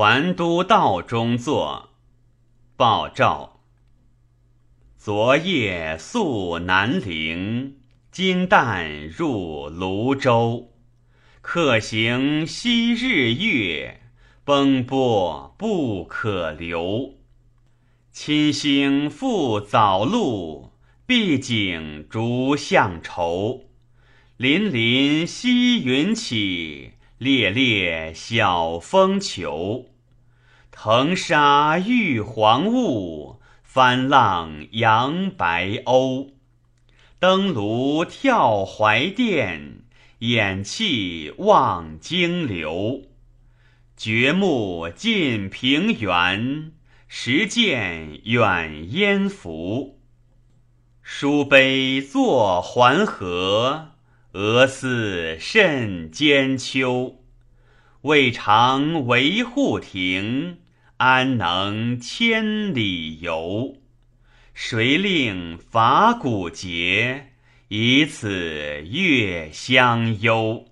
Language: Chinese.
还都道中坐，报照。昨夜宿南陵，今旦入泸州。客行昔日月，奔波不可留。亲星复早露，毕竟逐向愁。凛凛溪云起，烈烈晓风求。腾沙玉皇雾，翻浪扬白鸥。登庐眺怀殿，掩泣望京流。绝木近平原，时见远烟浮。书碑作环河，俄似甚兼秋。未尝围护庭，安能千里游？谁令伐骨节，以此月相忧？